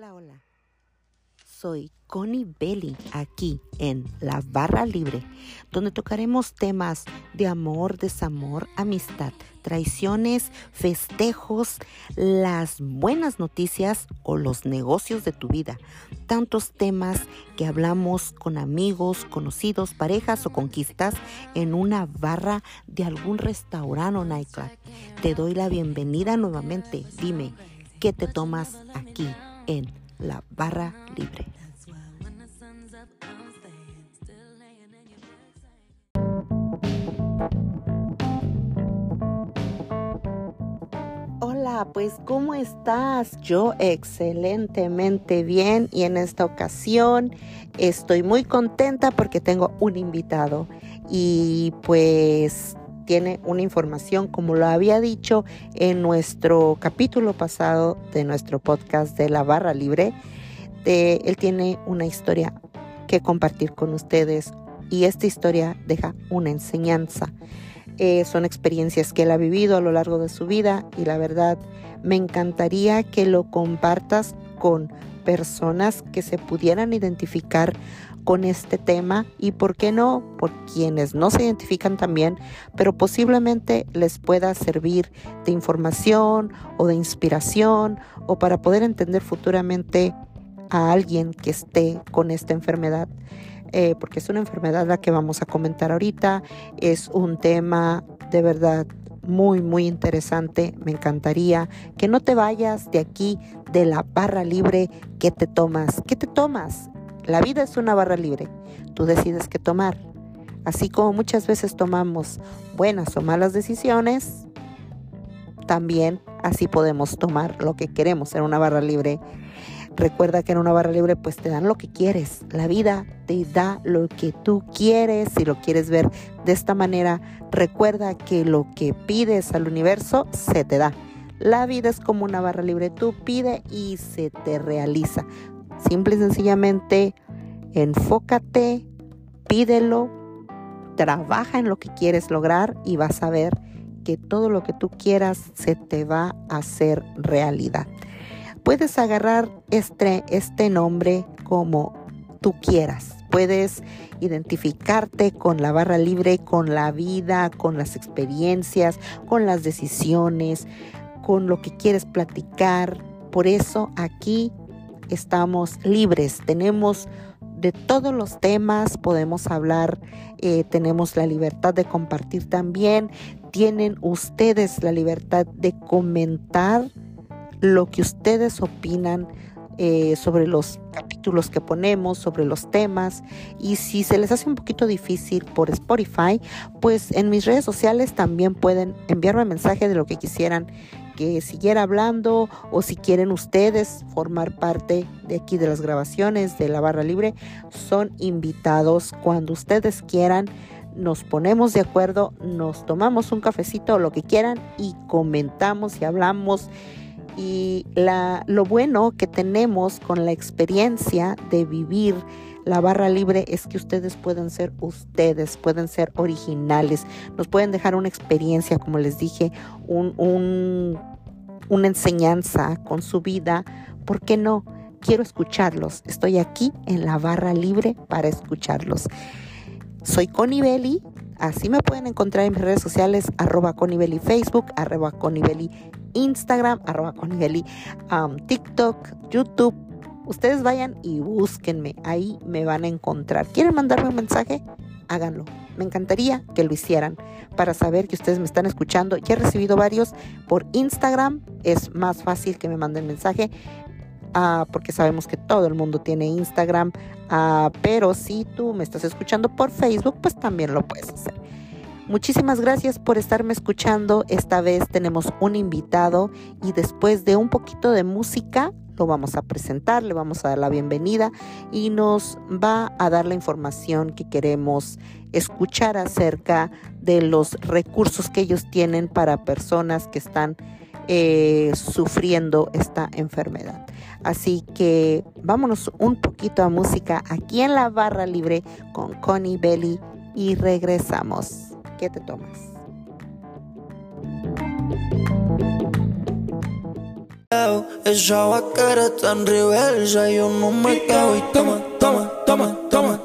Hola, hola. Soy Connie Belly aquí en La Barra Libre, donde tocaremos temas de amor, desamor, amistad, traiciones, festejos, las buenas noticias o los negocios de tu vida. Tantos temas que hablamos con amigos, conocidos, parejas o conquistas en una barra de algún restaurante o nightclub. Te doy la bienvenida nuevamente. Dime, ¿qué te tomas aquí en La Barra Libre? Hola, pues ¿cómo estás? Yo excelentemente bien y en esta ocasión estoy muy contenta porque tengo un invitado y pues tiene una información como lo había dicho en nuestro capítulo pasado de nuestro podcast de la barra libre. De, él tiene una historia que compartir con ustedes y esta historia deja una enseñanza. Eh, son experiencias que él ha vivido a lo largo de su vida y la verdad me encantaría que lo compartas con personas que se pudieran identificar con este tema y por qué no, por quienes no se identifican también, pero posiblemente les pueda servir de información o de inspiración o para poder entender futuramente a alguien que esté con esta enfermedad. Eh, porque es una enfermedad la que vamos a comentar ahorita. Es un tema de verdad muy, muy interesante. Me encantaría que no te vayas de aquí, de la barra libre. ¿Qué te tomas? ¿Qué te tomas? La vida es una barra libre. Tú decides qué tomar. Así como muchas veces tomamos buenas o malas decisiones, también así podemos tomar lo que queremos en una barra libre. Recuerda que en una barra libre pues te dan lo que quieres. La vida te da lo que tú quieres. Si lo quieres ver de esta manera, recuerda que lo que pides al universo se te da. La vida es como una barra libre. Tú pide y se te realiza. Simple y sencillamente, enfócate, pídelo, trabaja en lo que quieres lograr y vas a ver que todo lo que tú quieras se te va a hacer realidad. Puedes agarrar este, este nombre como tú quieras. Puedes identificarte con la barra libre, con la vida, con las experiencias, con las decisiones, con lo que quieres platicar. Por eso aquí estamos libres, tenemos de todos los temas, podemos hablar, eh, tenemos la libertad de compartir también, tienen ustedes la libertad de comentar lo que ustedes opinan eh, sobre los capítulos que ponemos, sobre los temas. Y si se les hace un poquito difícil por Spotify, pues en mis redes sociales también pueden enviarme mensaje de lo que quisieran siguiera hablando o si quieren ustedes formar parte de aquí de las grabaciones de la barra libre, son invitados cuando ustedes quieran. Nos ponemos de acuerdo, nos tomamos un cafecito lo que quieran y comentamos y hablamos y la, lo bueno que tenemos con la experiencia de vivir la barra libre es que ustedes pueden ser ustedes, pueden ser originales, nos pueden dejar una experiencia, como les dije, un, un, una enseñanza con su vida. ¿Por qué no? Quiero escucharlos. Estoy aquí en la barra libre para escucharlos. Soy Connie. Así me pueden encontrar en mis redes sociales, arroba Connie Facebook, arroba Connie Instagram, arroba um, TikTok, YouTube. Ustedes vayan y búsquenme, ahí me van a encontrar. ¿Quieren mandarme un mensaje? Háganlo. Me encantaría que lo hicieran para saber que ustedes me están escuchando. Ya he recibido varios por Instagram. Es más fácil que me manden mensaje. Ah, porque sabemos que todo el mundo tiene Instagram, ah, pero si tú me estás escuchando por Facebook, pues también lo puedes hacer. Muchísimas gracias por estarme escuchando. Esta vez tenemos un invitado y después de un poquito de música lo vamos a presentar, le vamos a dar la bienvenida y nos va a dar la información que queremos escuchar acerca de los recursos que ellos tienen para personas que están eh, sufriendo esta enfermedad. Así que vámonos un poquito a música aquí en la barra libre con Connie Belly y regresamos. ¿Qué te tomas? Esa vaquera está en reversa, yo no me quedo y toma, toma, toma, toma,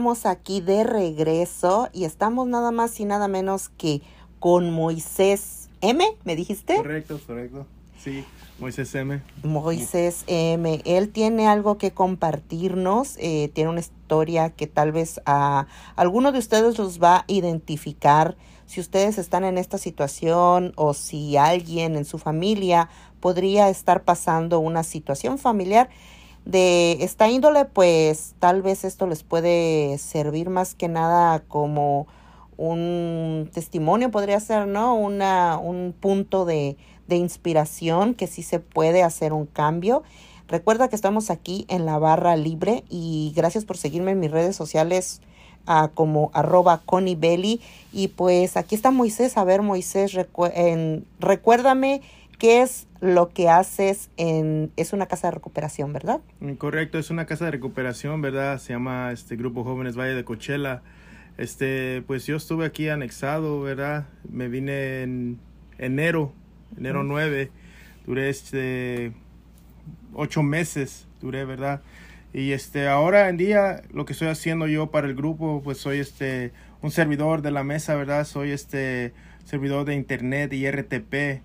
estamos aquí de regreso y estamos nada más y nada menos que con Moisés M, ¿me dijiste? Correcto, correcto. Sí, Moisés M. Moisés M. Él tiene algo que compartirnos, eh, tiene una historia que tal vez a alguno de ustedes los va a identificar. Si ustedes están en esta situación o si alguien en su familia podría estar pasando una situación familiar de esta índole, pues tal vez esto les puede servir más que nada como un testimonio, podría ser, ¿no? Una, un punto de, de inspiración que sí se puede hacer un cambio. Recuerda que estamos aquí en la barra libre y gracias por seguirme en mis redes sociales ah, como arroba conibelly. Y pues aquí está Moisés. A ver, Moisés, recu- en- recuérdame qué es lo que haces en... Es una casa de recuperación, ¿verdad? Mm, Correcto, es una casa de recuperación, ¿verdad? Se llama este Grupo Jóvenes Valle de Coachella. Este, pues yo estuve aquí anexado, ¿verdad? Me vine en enero, enero 9. Duré este ocho meses, duré, ¿verdad? Y este, ahora en día lo que estoy haciendo yo para el grupo, pues soy este un servidor de la mesa, ¿verdad? Soy este servidor de internet y RTP.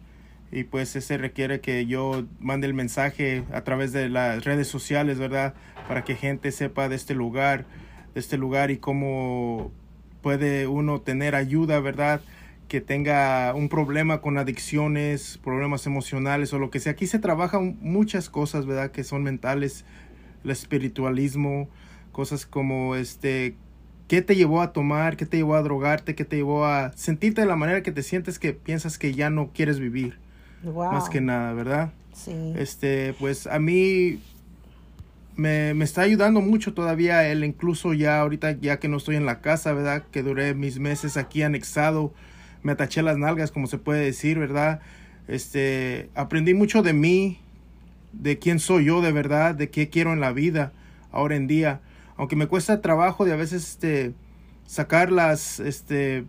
Y pues ese requiere que yo mande el mensaje a través de las redes sociales, ¿verdad? Para que gente sepa de este lugar, de este lugar y cómo puede uno tener ayuda, ¿verdad? Que tenga un problema con adicciones, problemas emocionales o lo que sea. Aquí se trabajan muchas cosas, ¿verdad? Que son mentales, el espiritualismo, cosas como este, ¿qué te llevó a tomar? ¿Qué te llevó a drogarte? ¿Qué te llevó a sentirte de la manera que te sientes que piensas que ya no quieres vivir? Wow. Más que nada, ¿verdad? Sí. Este, pues a mí me, me está ayudando mucho todavía él, incluso ya ahorita, ya que no estoy en la casa, ¿verdad? Que duré mis meses aquí anexado, me ataché las nalgas, como se puede decir, ¿verdad? Este, aprendí mucho de mí, de quién soy yo de verdad, de qué quiero en la vida ahora en día. Aunque me cuesta trabajo de a veces este, sacar las, este,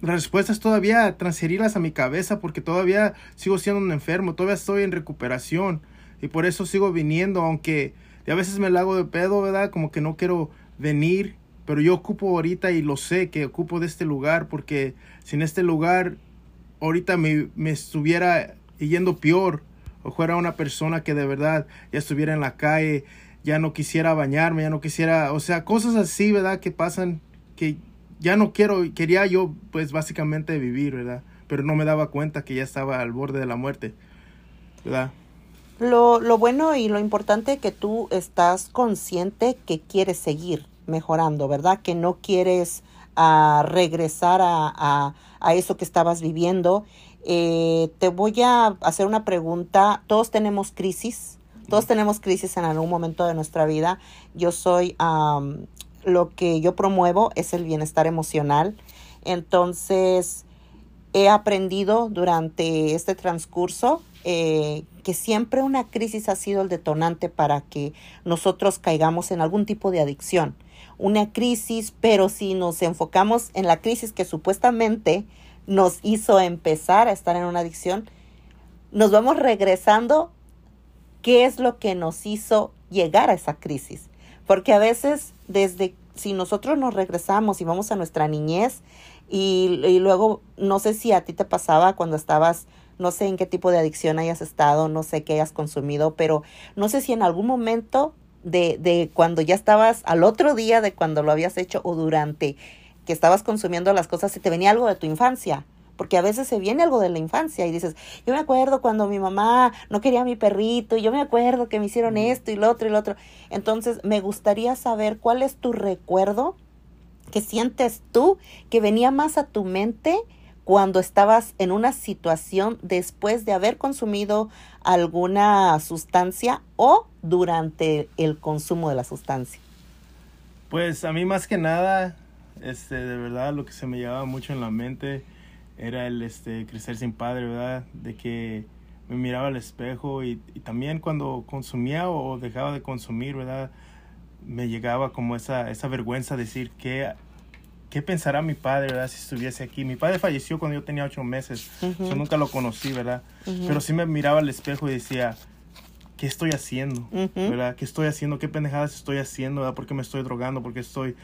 las respuestas todavía, transferirlas a mi cabeza porque todavía sigo siendo un enfermo, todavía estoy en recuperación y por eso sigo viniendo, aunque a veces me la hago de pedo, ¿verdad? Como que no quiero venir, pero yo ocupo ahorita y lo sé que ocupo de este lugar porque sin este lugar ahorita me, me estuviera yendo peor o fuera una persona que de verdad ya estuviera en la calle, ya no quisiera bañarme, ya no quisiera, o sea, cosas así, ¿verdad? Que pasan que ya no quiero, quería yo pues básicamente vivir, ¿verdad? Pero no me daba cuenta que ya estaba al borde de la muerte, ¿verdad? Lo, lo bueno y lo importante que tú estás consciente que quieres seguir mejorando, ¿verdad? Que no quieres ah, regresar a, a- a eso que estabas viviendo. Eh, te voy a hacer una pregunta. Todos tenemos crisis. Todos tenemos crisis en algún momento de nuestra vida. Yo soy, lo que yo promuevo es el bienestar emocional. Entonces, he aprendido durante este transcurso eh, que siempre una crisis ha sido el detonante para que nosotros caigamos en algún tipo de adicción. Una crisis, pero si nos enfocamos en la crisis que supuestamente nos hizo empezar a estar en una adicción, nos vamos regresando qué es lo que nos hizo llegar a esa crisis. Porque a veces, desde si nosotros nos regresamos y vamos a nuestra niñez, y, luego, no sé si a ti te pasaba cuando estabas no sé en qué tipo de adicción hayas estado, no sé qué hayas consumido, pero no sé si en algún momento de, de cuando ya estabas al otro día de cuando lo habías hecho o durante que estabas consumiendo las cosas, se te venía algo de tu infancia. Porque a veces se viene algo de la infancia y dices, yo me acuerdo cuando mi mamá no quería a mi perrito, y yo me acuerdo que me hicieron esto y lo otro y lo otro. Entonces, me gustaría saber cuál es tu recuerdo que sientes tú que venía más a tu mente cuando estabas en una situación después de haber consumido alguna sustancia o durante el consumo de la sustancia. Pues a mí más que nada, este, de verdad lo que se me llevaba mucho en la mente era el este, crecer sin padre, ¿verdad? De que me miraba al espejo y, y también cuando consumía o dejaba de consumir, ¿verdad? Me llegaba como esa, esa vergüenza de decir que ¿qué pensará mi padre, verdad, si estuviese aquí? Mi padre falleció cuando yo tenía ocho meses, yo nunca lo conocí, ¿verdad? Pero sí me miraba al espejo y decía, ¿qué estoy haciendo? ¿Verdad? ¿Qué estoy haciendo? ¿Qué pendejadas estoy haciendo? ¿verdad? ¿Por qué me estoy drogando? ¿Por qué estoy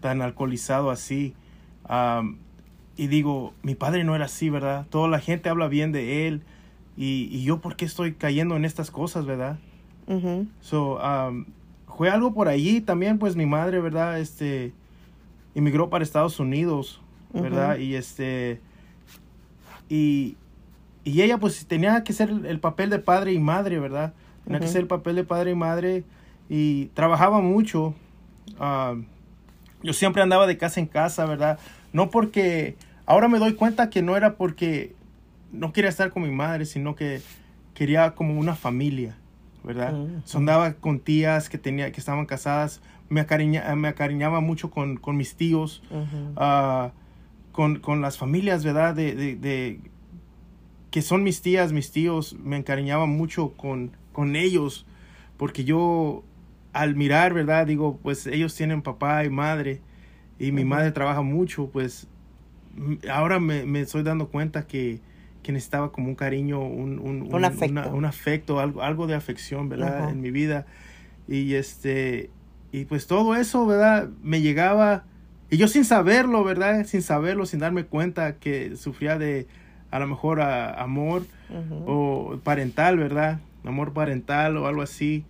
tan alcoholizado así? Am, y digo, mi padre no era así, ¿verdad? Toda la gente habla bien de él. Y, y yo, ¿por qué estoy cayendo en estas cosas, verdad? Ujú, So, um, fue algo por allí también, pues mi madre, ¿verdad? Este, emigró para Estados Unidos, ¿verdad? Y este, y, y ella pues tenía que ser el, el papel de padre y madre, ¿verdad? Tenía que ser el papel de padre y madre y trabajaba mucho. yo siempre andaba de casa en casa, ¿verdad? No porque, ahora me doy cuenta que no era porque no quería estar con mi madre, sino que quería como una familia, ¿verdad? So, andaba con tías que tenía, que estaban casadas, me, acariña, me acariñaba mucho con, con mis tíos, ah, con, con las familias, ¿verdad? De, de, de- que son mis tías, mis tíos, me encariñaba mucho con, con ellos, porque yo al mirar, ¿verdad? Digo, pues ellos tienen papá y madre, y mi Ujú. madre trabaja mucho, pues ahora me, me estoy dando cuenta que, que necesitaba como un cariño, un, un, Un afecto. una- un afecto, algo, algo de afección, ¿verdad? En mi vida. Y este, y pues todo eso, ¿verdad? Me llegaba, y yo sin saberlo, ¿verdad? Sin saberlo, sin darme cuenta que sufría de, a lo mejor, a- amor o parental, ¿verdad? Amor parental o algo así.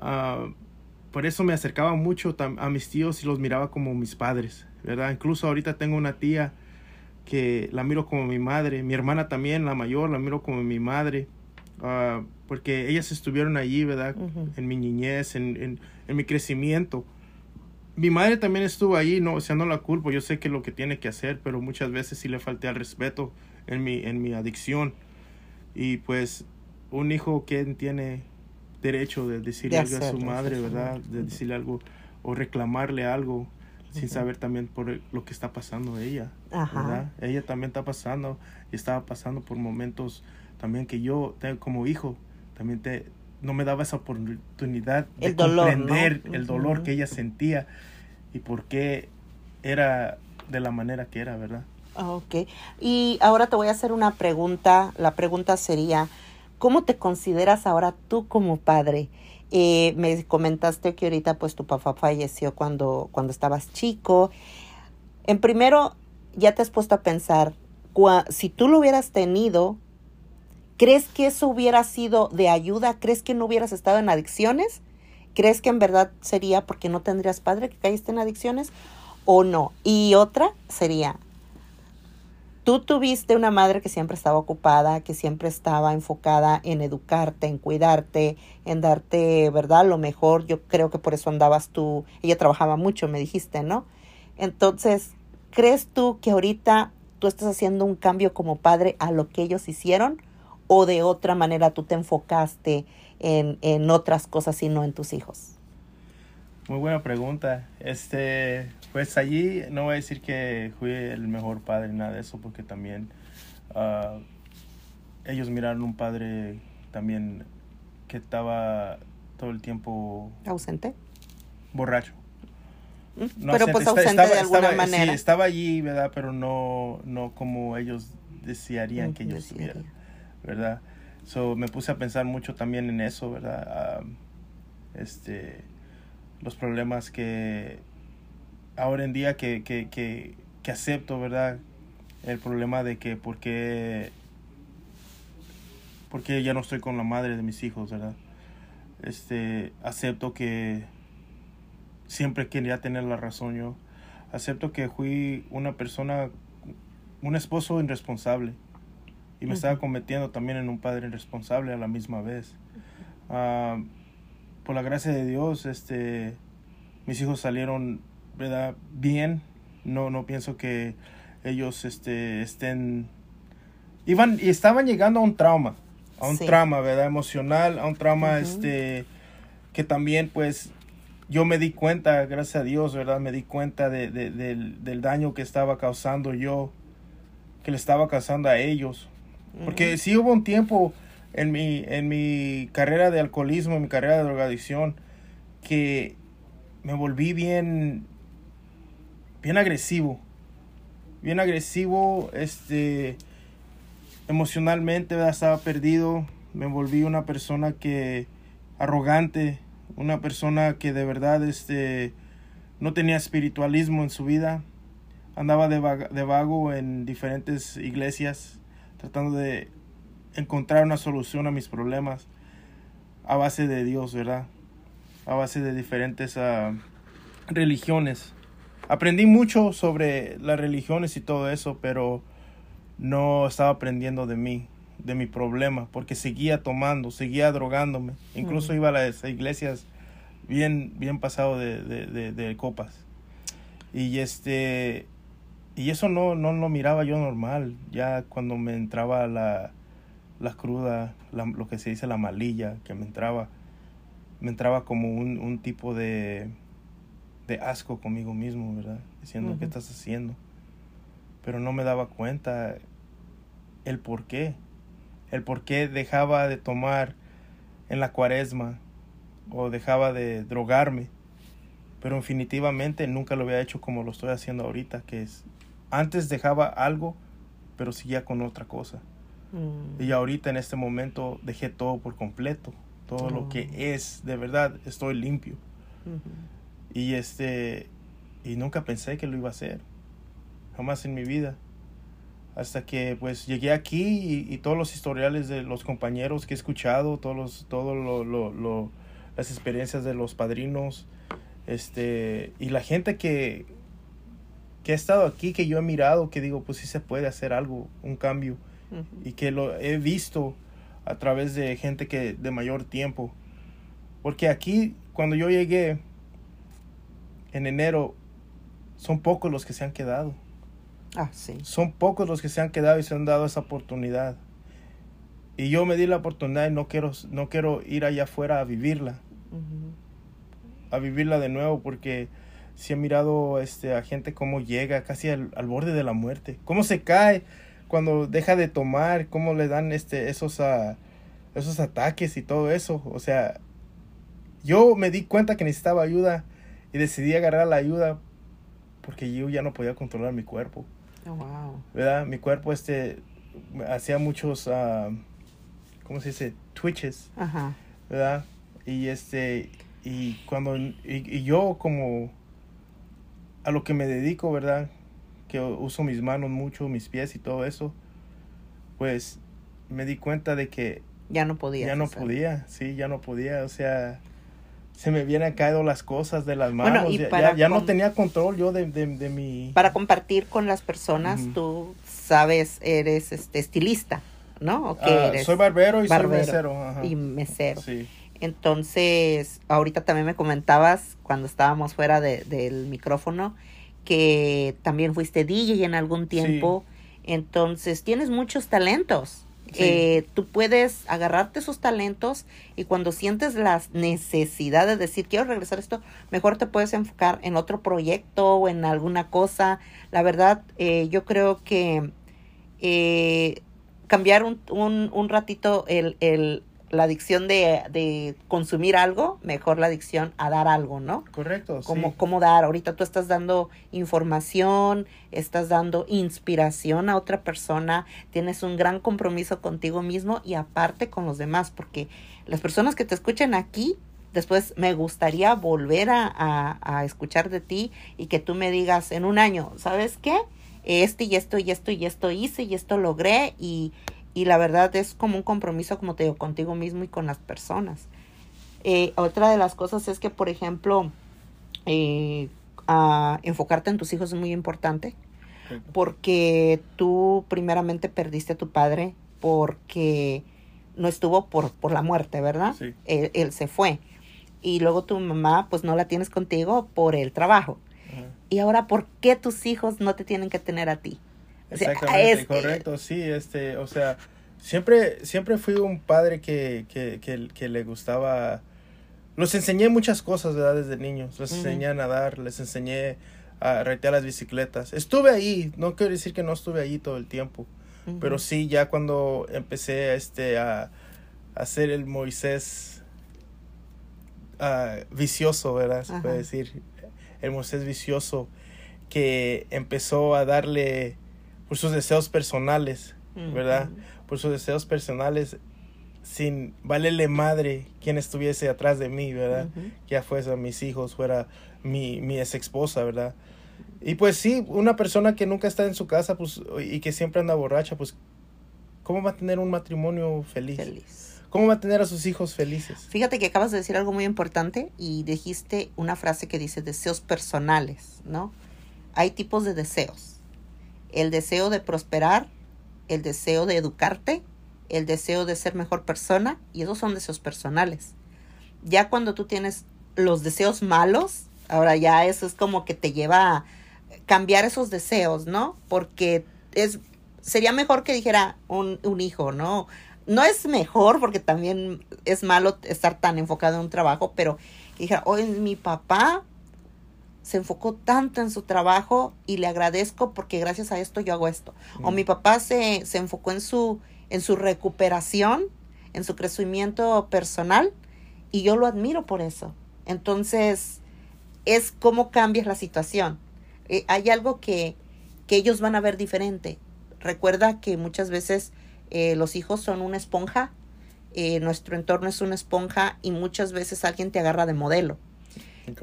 Ah, por eso me acercaba mucho a mis tíos y los miraba como mis padres, ¿verdad? Incluso ahorita tengo una tía que la miro como mi madre, mi hermana también, la mayor, la miro como mi madre, ah, porque ellas estuvieron allí, ¿verdad? En mi niñez, en, en, en mi crecimiento. Mi madre también estuvo allí, no, o sea, no la culpo, yo sé que lo que tiene que hacer, pero muchas veces sí le falté al respeto en mi, en mi adicción. Y pues un hijo que tiene derecho de decirle De algo a su hacerlo, madre, ¿verdad? De decirle algo o reclamarle algo sin saber también por lo que está pasando ella, Ajá. ¿verdad? Ella también está pasando y estaba pasando por momentos también que yo como hijo también te no me daba esa oportunidad de El dolor, ¿no? comprender el dolor Ujú. que ella sentía y por qué era de la manera que era, ¿verdad? Ah, Ok. Y ahora te voy a hacer una pregunta. La pregunta sería, ¿cómo te consideras ahora tú como padre? Eh, me comentaste que ahorita pues tu papá falleció cuando, cuando estabas chico. En primero, ya te has puesto a pensar, si tú lo hubieras tenido, ¿crees que eso hubiera sido de ayuda? ¿Crees que no hubieras estado en adicciones? ¿Crees que en verdad sería porque no tendrías padre que caíste en adicciones? ¿O no? Y otra sería, tú tuviste una madre que siempre estaba ocupada, que siempre estaba enfocada en educarte, en cuidarte, en darte, ¿verdad? Lo mejor. Yo creo que por eso andabas tú. Ella trabajaba mucho, me dijiste, ¿no? Entonces, ¿crees tú que ahorita tú estás haciendo un cambio como padre a lo que ellos hicieron? ¿O de otra manera tú te enfocaste en, en otras cosas y no en tus hijos? Muy buena pregunta. Este, pues allí no voy a decir que fui el mejor padre ni nada de eso, porque también ah, ellos miraron un padre también que estaba todo el tiempo ¿Ausente? borracho. ¿Mm? No Pero ausente, pues ausente estaba- de alguna estaba- manera. Sí, estaba allí, ¿verdad? Pero no, no como ellos desearían que ellos estuvieran, ¿verdad? So, me puse a pensar mucho también en eso, ¿verdad? Ah, este, los problemas que ahora en día que, que, que, que acepto, ¿verdad? El problema de que por qué porque ya no estoy con la madre de mis hijos, ¿verdad? Este, acepto que siempre quería tener la razón yo. Acepto que fui una persona, un esposo irresponsable y me estaba convirtiendo también en un padre irresponsable a la misma vez. Ah, por la gracia de Dios, este, mis hijos salieron, ¿verdad? Bien. No, no pienso que ellos, este, estén, iban y estaban llegando a un trauma, a un Sí. trauma, ¿verdad? Emocional, a un trauma, este, que también, pues, yo me di cuenta, gracias a Dios, ¿verdad? Me di cuenta de, de- del, del daño que estaba causando yo, que le estaba causando a ellos. Porque sí hubo un tiempo en mi, en mi carrera de alcoholismo, en mi carrera de drogadicción, que me volví bien, bien agresivo. Bien agresivo, este, emocionalmente, estaba perdido. Me volví una persona que, arrogante, una persona que de verdad, este, no tenía espiritualismo en su vida. Andaba de vago en diferentes iglesias, tratando de encontrar una solución a mis problemas a base de Dios, ¿verdad? A base de diferentes ah, religiones. Aprendí mucho sobre las religiones y todo eso, pero no estaba aprendiendo de mí, de mi problema, porque seguía tomando, seguía drogándome. Incluso iba a las iglesias bien, bien pasado de, de- de- de copas. Y este y eso no, no lo miraba yo normal. Ya cuando me entraba la, la cruda, la- lo que se dice la malilla, que me entraba, me entraba como un, un tipo de, de asco conmigo mismo, ¿verdad? Diciendo, ¿qué Ujú. estás haciendo? Pero no me daba cuenta el por qué. El por qué dejaba de tomar en la cuaresma o dejaba de drogarme. Pero definitivamente nunca lo había hecho como lo estoy haciendo ahorita, que es antes dejaba algo, pero seguía con otra cosa. Mm. Y ahorita en este momento dejé todo por completo. Todo lo Oh. que es, de verdad, estoy limpio. Y este y nunca pensé que lo iba a hacer. Jamás en mi vida. Hasta que pues llegué aquí y, y todos los historiales de los compañeros que he escuchado, todos los, todo lo, lo- lo- las experiencias de los padrinos, este, y la gente que, que ha estado aquí, que yo he mirado, que digo, pues sí se puede hacer algo, un cambio Y que lo he visto a través de gente que de mayor tiempo. Porque aquí, cuando yo llegué en enero, son pocos los que se han quedado. Ah, sí. Son pocos los que se han quedado y se han dado esa oportunidad. Y yo me di la oportunidad y no quiero, no quiero ir allá afuera a vivirla, a vivirla de nuevo, porque si he mirado este, a gente cómo llega casi al, al borde de la muerte, cómo se cae cuando deja de tomar, cómo le dan este, esos, ah, esos ataques y todo eso. O sea, yo me di cuenta que necesitaba ayuda y decidí agarrar la ayuda porque yo ya no podía controlar mi cuerpo. Oh, wow. ¿verdad? Mi cuerpo este hacía muchos ah, ¿cómo se dice? twitches, Ajá. ¿verdad? Y este y cuando y, y yo como a lo que me dedico, ¿verdad? Que uso mis manos mucho, mis pies y todo eso, pues me di cuenta de que Ya no podía. ya no podía, sí, ya no podía, o sea, se me habían caído las cosas de las Bueno, manos, y ya, para ya- ya no tenía control yo de, de, de mi... Para compartir con las personas, tú sabes, eres este estilista, ¿no? ¿O qué Ah, eres? soy barbero y Barbero. soy mesero. ajá. y mesero. Sí. Entonces, ahorita también me comentabas cuando estábamos fuera de- del micrófono que también fuiste DJ en algún tiempo. Entonces, tienes muchos talentos. Sí. Eh, tú puedes agarrarte esos talentos y cuando sientes la necesidad de decir quiero regresar a esto, mejor te puedes enfocar en otro proyecto o en alguna cosa. La verdad, eh, yo creo que eh, cambiar un, un, un ratito el, el, la adicción de, de consumir algo, mejor la adicción a dar algo, ¿no? Correcto. Cómo, sí. cómo dar. Ahorita tú estás dando información, estás dando inspiración a otra persona, tienes un gran compromiso contigo mismo y aparte con los demás, porque las personas que te escuchan aquí, después me gustaría volver a, a- a escuchar de ti y que tú me digas en un año, ¿sabes qué? Este y esto y esto y esto hice y esto logré y, Y la verdad es como un compromiso, como te digo, contigo mismo y con las personas. Eh, otra de las cosas es que, por ejemplo, eh, a enfocarte en tus hijos es muy importante porque tú primeramente perdiste a tu padre porque no estuvo por, por la muerte, ¿verdad? Sí. Él, él se fue. Y luego tu mamá, pues no la tienes contigo por el trabajo. Y ahora, ¿por qué tus hijos no te tienen que tener a ti? Exactamente, correcto, sí, este, o sea, siempre, siempre fui un padre que, que, que, que le gustaba, los enseñé muchas cosas, ¿verdad? Desde niños, les enseñé a nadar, les enseñé a retear las bicicletas, estuve ahí, no quiero decir que no estuve ahí todo el tiempo, pero sí, ya cuando empecé, este, a, a ser el Moisés ah, vicioso, ¿verdad? Se Ajá. puede decir, el Moisés vicioso, que empezó a darle por sus deseos personales, ¿verdad? Por sus deseos personales, sin valerle madre quien estuviese atrás de mí, ¿verdad? Ujú. Ya fuese mis hijos, fuera mi, mi ex esposa, ¿verdad? Y pues sí, una persona que nunca está en su casa pues, y que siempre anda borracha, pues, ¿cómo va a tener un matrimonio feliz? Feliz. ¿Cómo va a tener a sus hijos felices? Fíjate que acabas de decir algo muy importante y dijiste una frase que dice deseos personales, ¿no? Hay tipos de deseos. El deseo de prosperar, el deseo de educarte, el deseo de ser mejor persona y esos son deseos personales. Ya cuando tú tienes los deseos malos, ahora ya eso es como que te lleva a cambiar esos deseos, ¿no? Porque es sería mejor que dijera un, un hijo, ¿no? No es mejor porque también es malo estar tan enfocado en un trabajo, pero dijera, hoy mi papá se enfocó tanto en su trabajo y le agradezco porque gracias a esto yo hago esto. O Mm. mi papá se, se enfocó en su, en su recuperación, en su crecimiento personal y yo lo admiro por eso. Entonces, es cómo cambias la situación. Eh, hay algo que, que ellos van a ver diferente. Recuerda que muchas veces eh, los hijos son una esponja, eh, nuestro entorno es una esponja y muchas veces alguien te agarra de modelo.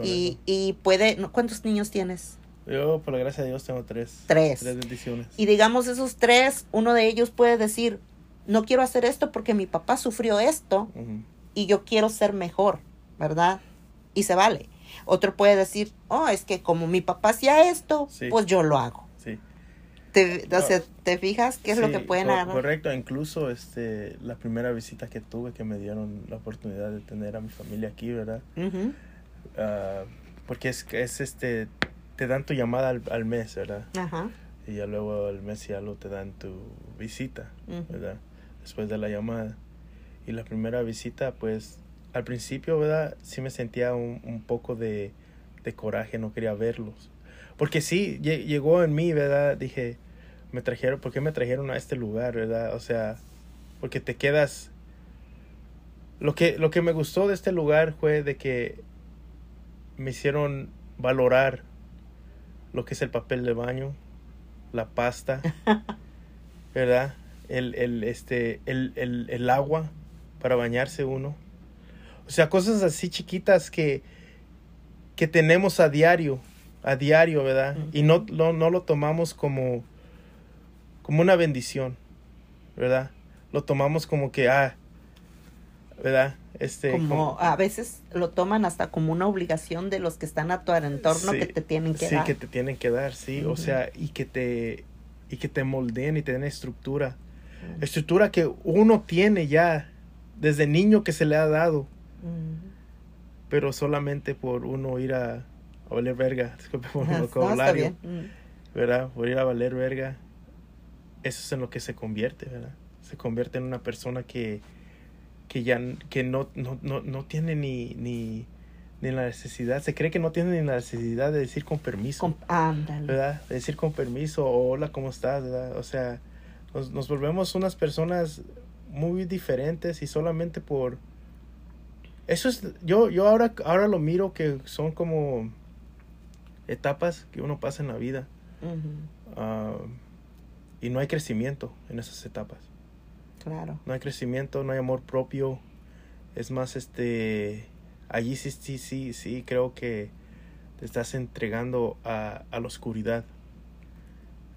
Y, y puede. ¿cuántos niños tienes? Yo, por la gracia de Dios, tengo tres. Tres. Tres bendiciones. Y digamos esos tres, uno de ellos puede decir, no quiero hacer esto porque mi papá sufrió esto y yo quiero ser mejor, ¿verdad? Y se vale. Otro puede decir, oh, es que como mi papá hacía esto, Sí. pues yo lo hago. Sí. Te, o sea, ¿te fijas qué es lo que pueden agarrar? Correcto, incluso este, la primera visita que tuve que me dieron la oportunidad de tener a mi familia aquí, ¿verdad? Ujú, Ah, porque es, es este, te dan tu llamada al, al mes, ¿verdad? Ajá. Y ya luego al mes ya lo te dan tu visita, ¿verdad? Después de la llamada. Y la primera visita, pues, al principio, ¿verdad? Sí me sentía un, un poco de, de coraje, no quería verlos. Porque sí, lle- llegó en mí, ¿verdad? Dije, me trajeron, ¿por qué me trajeron a este lugar, ¿verdad? O sea, porque te quedas... Lo que, lo que me gustó de este lugar fue de que me hicieron valorar lo que es el papel de baño, la pasta, ¿verdad? El, el, este, el, el, el agua para bañarse uno. O sea, cosas así chiquitas que, que tenemos a diario, a diario, ¿verdad? Y no, no, no lo tomamos como, como una bendición, ¿verdad? Lo tomamos como que, ah, ¿verdad? Este, como a veces lo toman hasta como una obligación de los que están a tu entorno Sí, que te tienen que sí, dar. que te tienen que dar, sí. O sea, y que te y que te moldeen y te den estructura. Estructura que uno tiene ya desde niño que se le ha dado, pero solamente por uno ir a, a valer verga, disculpe por no, vocabulario. ¿verdad? Por ir a valer verga, eso es en lo que se convierte, ¿verdad? Se convierte en una persona que, que ya que no, no, no, no tiene ni, ni, ni la necesidad, se cree que no tiene ni la necesidad de decir con permiso. Com- ándale. ¿verdad? De decir con permiso, hola, ¿cómo estás? ¿verdad? O sea, nos, nos volvemos unas personas muy diferentes y solamente por... Eso es, yo, yo ahora, ahora lo miro que son como etapas que uno pasa en la vida ah, y no hay crecimiento en esas etapas. Claro. No hay crecimiento, no hay amor propio. Es más, este, allí sí, sí, sí, sí, creo que te estás entregando a, a la oscuridad.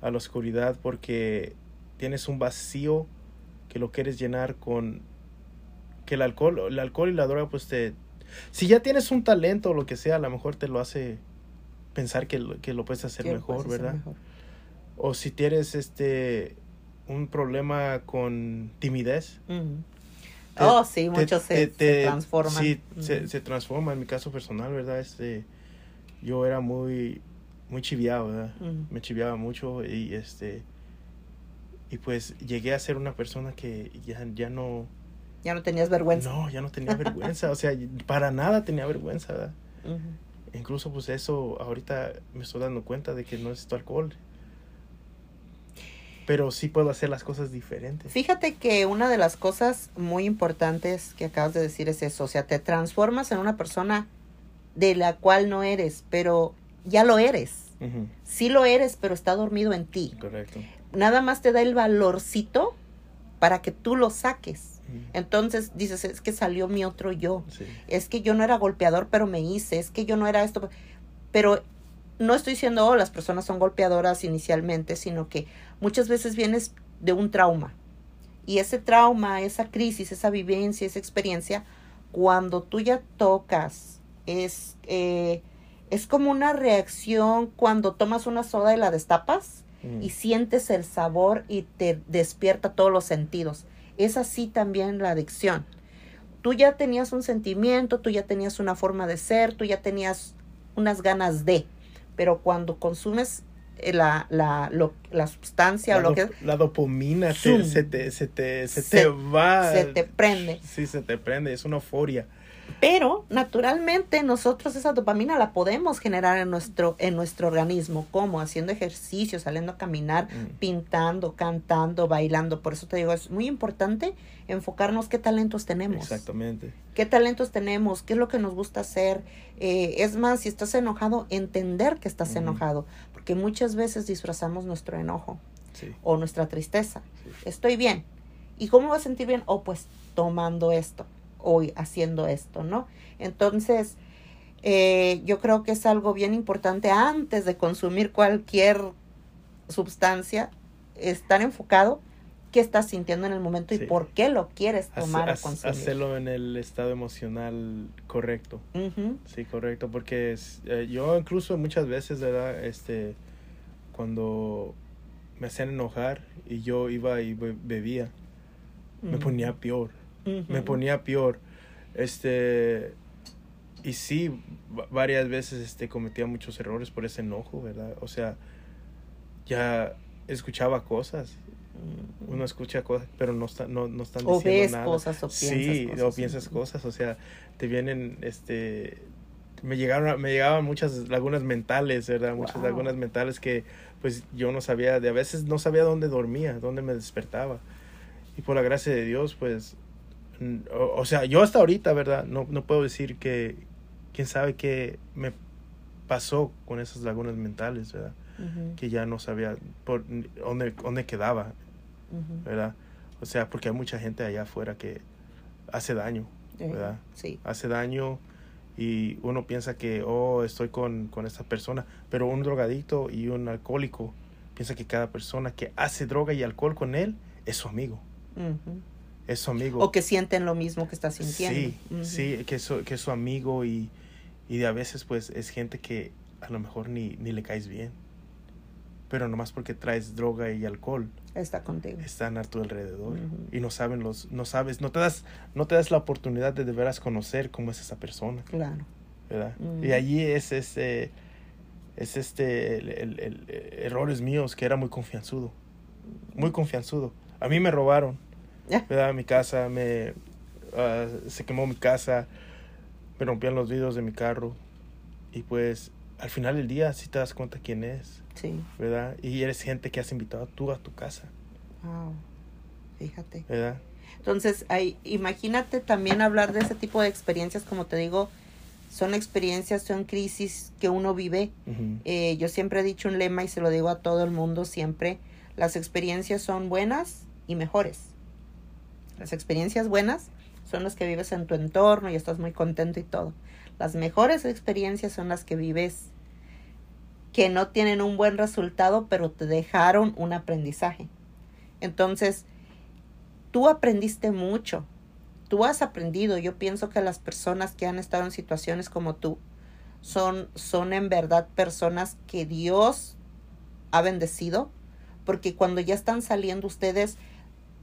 A la oscuridad porque tienes un vacío que lo quieres llenar con que el alcohol, el alcohol y la droga pues te si ya tienes un talento o lo que sea, a lo mejor te lo hace pensar que, lo- que lo puedes hacer mejor, puedes hacer ¿verdad? mejor. O si tienes este un problema con timidez. Te- oh, sí, muchos se, se transforman. Sí, se, se transforma. En mi caso personal, ¿verdad? Este, yo era muy, muy chiviado, ¿verdad? Me chiviaba mucho y este, y pues llegué a ser una persona que ya, ya no, Ya no tenías vergüenza. no, ya no tenía vergüenza, o sea, para nada tenía vergüenza, ¿verdad? Incluso pues eso ahorita me estoy dando cuenta de que no necesito alcohol. Pero sí puedo hacer las cosas diferentes. Fíjate que una de las cosas muy importantes que acabas de decir es eso, o sea, te transformas en una persona de la cual no eres, pero ya lo eres. Sí lo eres, pero está dormido en ti. Correcto. Nada más te da el valorcito para que tú lo saques. Entonces dices, es que salió mi otro yo. Sí. Es que yo no era golpeador, pero me hice. Es que yo no era esto. Pero no estoy diciendo, oh, las personas son golpeadoras inicialmente, sino que muchas veces vienes de un trauma. Y ese trauma, esa crisis, esa vivencia, esa experiencia, cuando tú ya tocas, es, eh, es como una reacción cuando tomas una soda y la destapas Ujú. y sientes el sabor y te despierta todos los sentidos. Es así también la adicción. Tú ya tenías un sentimiento, tú ya tenías una forma de ser, tú ya tenías unas ganas de, pero cuando consumes la, la, lo- la sustancia la, o lo que la dopamina Zoom. se, te, se, te, se, Se- te va. se te prende. Sí, se te prende, es una euforia. Pero naturalmente nosotros esa dopamina la podemos generar en nuestro, en nuestro organismo, como haciendo ejercicio, saliendo a caminar, Mm. pintando, cantando, bailando. Por eso te digo, es muy importante enfocarnos qué talentos tenemos. Exactamente. ¿Qué talentos tenemos? ¿Qué es lo que nos gusta hacer? Eh, es más, si estás enojado, entender que estás enojado, porque muchas veces disfrazamos nuestro enojo Sí. o nuestra tristeza. Sí. Estoy bien. ¿Y cómo vas a sentir bien? O pues tomando esto o haciendo esto, ¿no? Entonces, eh, yo creo que es algo bien importante antes de consumir cualquier sustancia, estar enfocado qué estás sintiendo en el momento Sí. y por qué lo quieres Hace- tomar o hace- consumir. hacerlo en el estado emocional correcto. Sí, correcto, porque es- eh, yo incluso muchas veces, ¿verdad? Este, cuando me hacían enojar y yo iba y be- bebía, me ponía peor, me ponía peor. Este, y sí, va- varias veces este, cometía muchos errores por ese enojo, ¿verdad? O sea, ya escuchaba cosas, uno escucha cosas, pero no, está, no, no están o diciendo ves nada. cosas o piensas Sí, cosas. o piensas cosas, o sea, te vienen, este, me llegaron, me llegaban muchas lagunas mentales, ¿verdad? Muchas lagunas mentales que, pues, yo no sabía, de a veces no sabía dónde dormía, dónde me despertaba. Y por la gracia de Dios, pues, o, o sea, yo hasta ahorita, ¿verdad? No, no puedo decir que, quién sabe qué me pasó con esas lagunas mentales, ¿verdad? Que ya no sabía por dónde, dónde quedaba. ¿verdad? O sea, porque hay mucha gente allá afuera que hace daño, Eh, ¿verdad? Sí. hace daño y uno piensa que, oh, estoy con, con esta persona, pero un drogadicto y un alcohólico piensa que cada persona que hace droga y alcohol con él es su amigo, Ujú. Es su amigo. O que sienten lo mismo que estás sintiendo. Sí, sí, que es, su, que es su amigo y, y de a veces pues es gente que a lo mejor ni, ni le caes bien, pero nomás porque traes droga y alcohol. Está contigo. están a tu alrededor y no saben los no sabes no te das no te das la oportunidad de de veras conocer cómo es esa persona. Claro. verdad y allí es este es este el- el- errores míos que era muy confianzudo. Muy confianzudo. A mí me robaron Ya. verdad mi casa me ah, se quemó mi casa me rompían los vidrios de mi carro y pues al final del día sí te das cuenta quién es Sí. verdad y eres gente que has invitado tú a tu casa Wow. Fíjate. verdad Entonces, ahí, imagínate también hablar de ese tipo de experiencias, como te digo, son experiencias, son crisis que uno vive. Eh, yo siempre he dicho un lema y se lo digo a todo el mundo siempre, las experiencias son buenas y mejores. Las experiencias buenas son las que vives en tu entorno y estás muy contento y todo. Las mejores experiencias son las que vives que no tienen un buen resultado, pero te dejaron un aprendizaje. Entonces, tú aprendiste mucho. Tú has aprendido. Yo pienso que las personas que han estado en situaciones como tú son, son en verdad personas que Dios ha bendecido, porque cuando ya están saliendo ustedes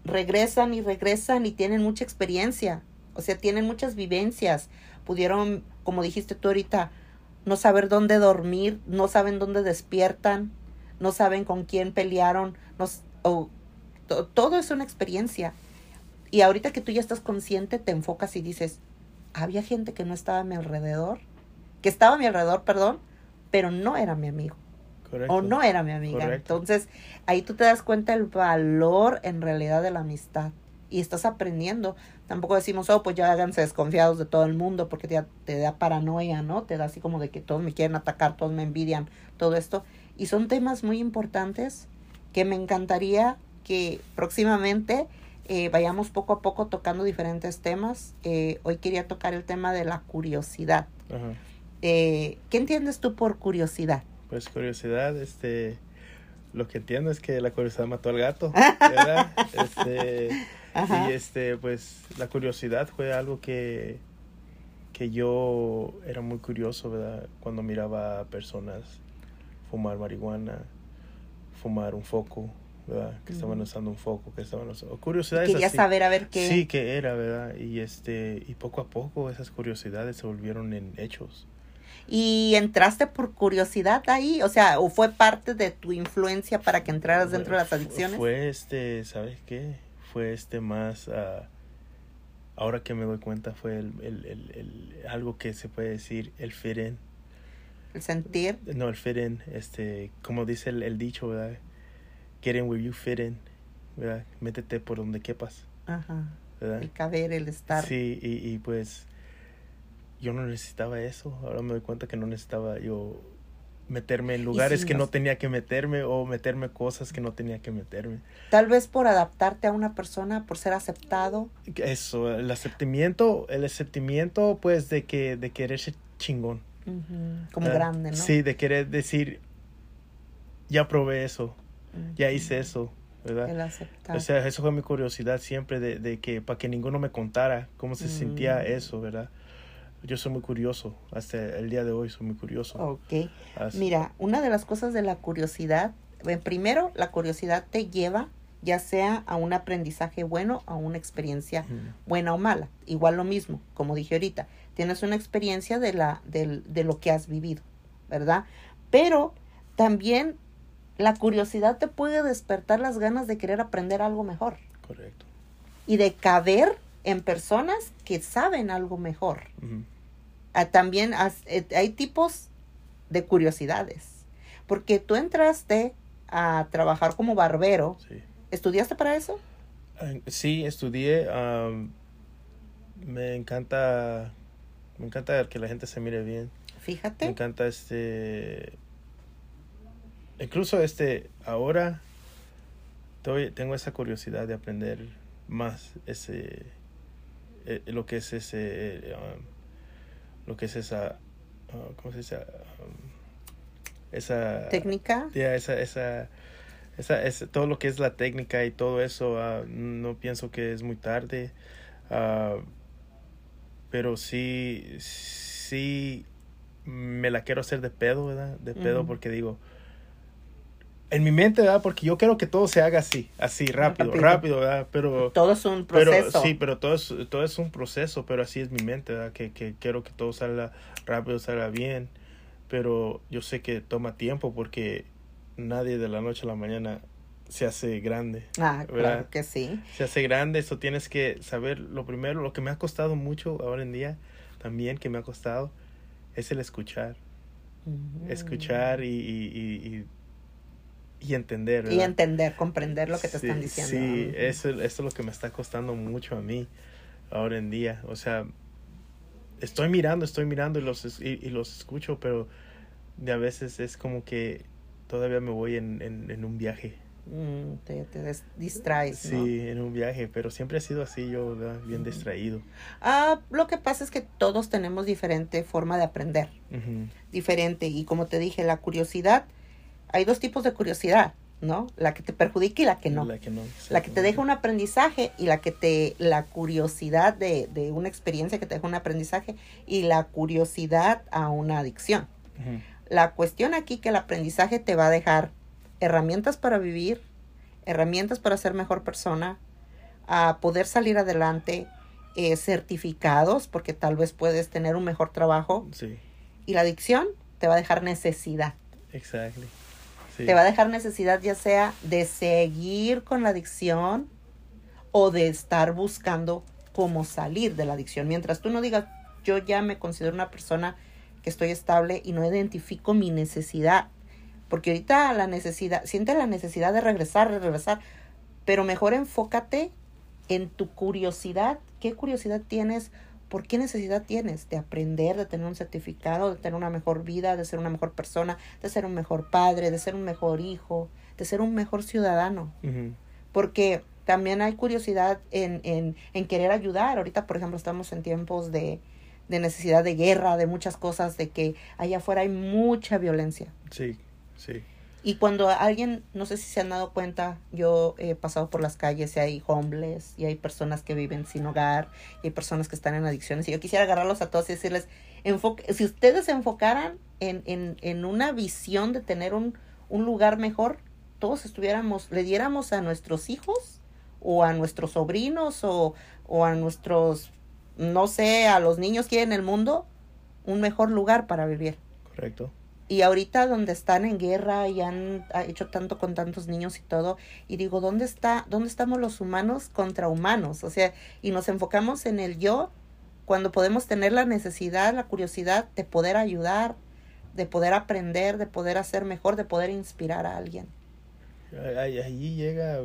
regresan y regresan y tienen mucha experiencia, o sea, tienen muchas vivencias. Pudieron, como dijiste tú ahorita, no saber dónde dormir, no saben dónde despiertan, no saben con quién pelearon, no, s- o, to- todo es una experiencia. Y ahorita que tú ya estás consciente, te enfocas y dices, había gente que no estaba a mi alrededor, que estaba a mi alrededor, perdón, pero no era mi amigo Correcto. o no era mi amiga. Correcto. Entonces, ahí tú te das cuenta el valor en realidad de la amistad y estás aprendiendo. Tampoco decimos, oh, pues ya háganse desconfiados de todo el mundo porque te, da- te da paranoia, ¿no? Te da así como de que todos me quieren atacar, todos me envidian, todo esto. Y son temas muy importantes que me encantaría que próximamente eh, vayamos poco a poco tocando diferentes temas. Eh, hoy quería tocar el tema de la curiosidad. Ajá. Eh, ¿Qué entiendes tú por curiosidad? Pues curiosidad, este, lo que entiendo es que la curiosidad mató al gato, ¿verdad? este, Ajá. y este, pues la curiosidad fue algo que, que yo era muy curioso, ¿verdad? Cuando miraba a personas fumar marihuana, fumar un foco, ¿verdad? Que estaban usando un foco, que estaban usando curiosidades Quería así. saber a ver qué. Sí, que era, ¿verdad? Y este, y poco a poco esas curiosidades se volvieron en hechos. ¿Y entraste por curiosidad ahí? O sea, ¿o fue parte de tu influencia para que entraras dentro de las adicciones? Fue este, ¿sabes qué? Fue este más, ah, ahora que me doy cuenta, fue el, el, el, el- algo que se puede decir, el fit in. El sentir. No, el fit in, este, como dice el, el dicho, ¿verdad? Get in where you fit in, ¿verdad? Métete por donde quepas, Ajá. ¿verdad? El caber, el estar. Sí, y, y pues yo no necesitaba eso. Ahora me doy cuenta que no necesitaba yo meterme en lugares que no tenía que meterme o meterme cosas que no tenía que meterme. Tal vez por adaptarte a una persona, por ser aceptado. Eso, el aceptamiento, el aceptamiento pues de que de querer ser chingón. Como Ah, grande, ¿no? Sí, de querer decir ya probé eso, ya hice eso, ¿verdad? El aceptar. O sea, eso fue mi curiosidad siempre de, de que para que ninguno me contara cómo se sentía Mm. eso, ¿verdad? Yo soy muy curioso, hasta el día de hoy soy muy curioso. ok. Así- Mira, una de las cosas de la curiosidad, eh, primero, la curiosidad te lleva ya sea a un aprendizaje bueno o a una experiencia buena o mala. Igual lo mismo, como dije ahorita, tienes una experiencia de, la, del- de lo que has vivido, ¿verdad? Pero también la curiosidad te puede despertar las ganas de querer aprender algo mejor Correcto. y de caber en personas que saben algo mejor. Ah, también has- eh, hay tipos de curiosidades, porque tú entraste a trabajar como barbero. Sí. ¿Estudiaste para eso? Sí, estudié. am, me encanta. Me encanta que la gente se mire bien. Me Fíjate. encanta este. Incluso este. Ahora. estoy- tengo esa curiosidad de aprender más ese. Eh, lo que es ese. eh, um, lo que es esa. ah, ¿Cómo se dice? Um, esa. Técnica. Ya, esa, esa, esa, esa- todo lo que es la técnica y todo eso, ah, no pienso que es muy tarde. ah, pero sí, sí me la quiero hacer de pedo, ¿verdad? De pedo porque digo, en mi mente, ¿verdad? Porque yo quiero que todo se haga así, así, rápido, Rápido. rápido, ¿verdad? Pero... Todo es un Pero proceso. sí, pero todo es, todo es un proceso, pero así es mi mente, ¿verdad? Que, que quiero que todo salga rápido, salga bien, pero yo sé que toma tiempo porque nadie de la noche a la mañana se hace grande. Ah, ¿verdad? claro que sí. Se hace grande, eso tienes que saber lo primero, lo que me ha costado mucho ahora en día, también que me ha costado, es el escuchar, Ujú. escuchar y, y, y, y, y entender. Y ¿verdad? entender, comprender lo que te Sí, están diciendo. Sí, eso, eso es lo que me está costando mucho a mí ahora en día. O sea, estoy mirando, estoy mirando y los, y, y los escucho, pero de a veces es como que todavía me voy en, en, en un viaje. Mm, te, distraes, ¿no? Sí, en un viaje, pero siempre he sido así yo, ¿verdad? bien distraído. Ah, lo que pasa es que todos tenemos diferente forma de aprender, Ujú, diferente. Y como te dije, la curiosidad, hay dos tipos de curiosidad. ¿no? La que te perjudica y la que no. La que no. La que te deja un aprendizaje y la que te, la curiosidad de, de una experiencia que te deja un aprendizaje y la curiosidad a una adicción. La cuestión aquí que el aprendizaje te va a dejar herramientas para vivir, herramientas para ser mejor persona, a poder salir adelante, eh, certificados, porque tal vez puedes tener un mejor trabajo. Sí, Y la adicción te va a dejar necesidad. exactly. Te va a dejar necesidad ya sea de seguir con la adicción o de estar buscando cómo salir de la adicción. Mientras tú no digas, yo ya me considero una persona que estoy estable y no identifico mi necesidad. Porque ahorita la necesidad, siente la necesidad de regresar, de regresar, pero mejor enfócate en tu curiosidad. ¿Qué curiosidad tienes? ¿Por qué necesidad tienes? De aprender, de tener un certificado, de tener una mejor vida, de ser una mejor persona, de ser un mejor padre, de ser un mejor hijo, de ser un mejor ciudadano. Porque también hay curiosidad en, en, en querer ayudar. Ahorita, por ejemplo, estamos en tiempos de, de necesidad de guerra, de muchas cosas, de que allá afuera hay mucha violencia. Sí, sí. Y cuando alguien, no sé si se han dado cuenta, yo he pasado por las calles y hay homeless y hay personas que viven sin hogar y hay personas que están en adicciones. Y yo quisiera agarrarlos a todos y decirles, enfoque, si ustedes se enfocaran en, en, en una visión de tener un, un lugar mejor, todos estuviéramos, le diéramos a nuestros hijos o a nuestros sobrinos o, o a nuestros, no sé, a los niños que hay en el mundo, un mejor lugar para vivir. Correcto. Y ahorita donde están en guerra y han ha hecho tanto con tantos niños y todo, y digo, ¿dónde está, dónde estamos los humanos contra humanos? O sea, y nos enfocamos en el yo cuando podemos tener la necesidad, la curiosidad de poder ayudar, de poder aprender, de poder hacer mejor, de poder inspirar a alguien. Ahí llega,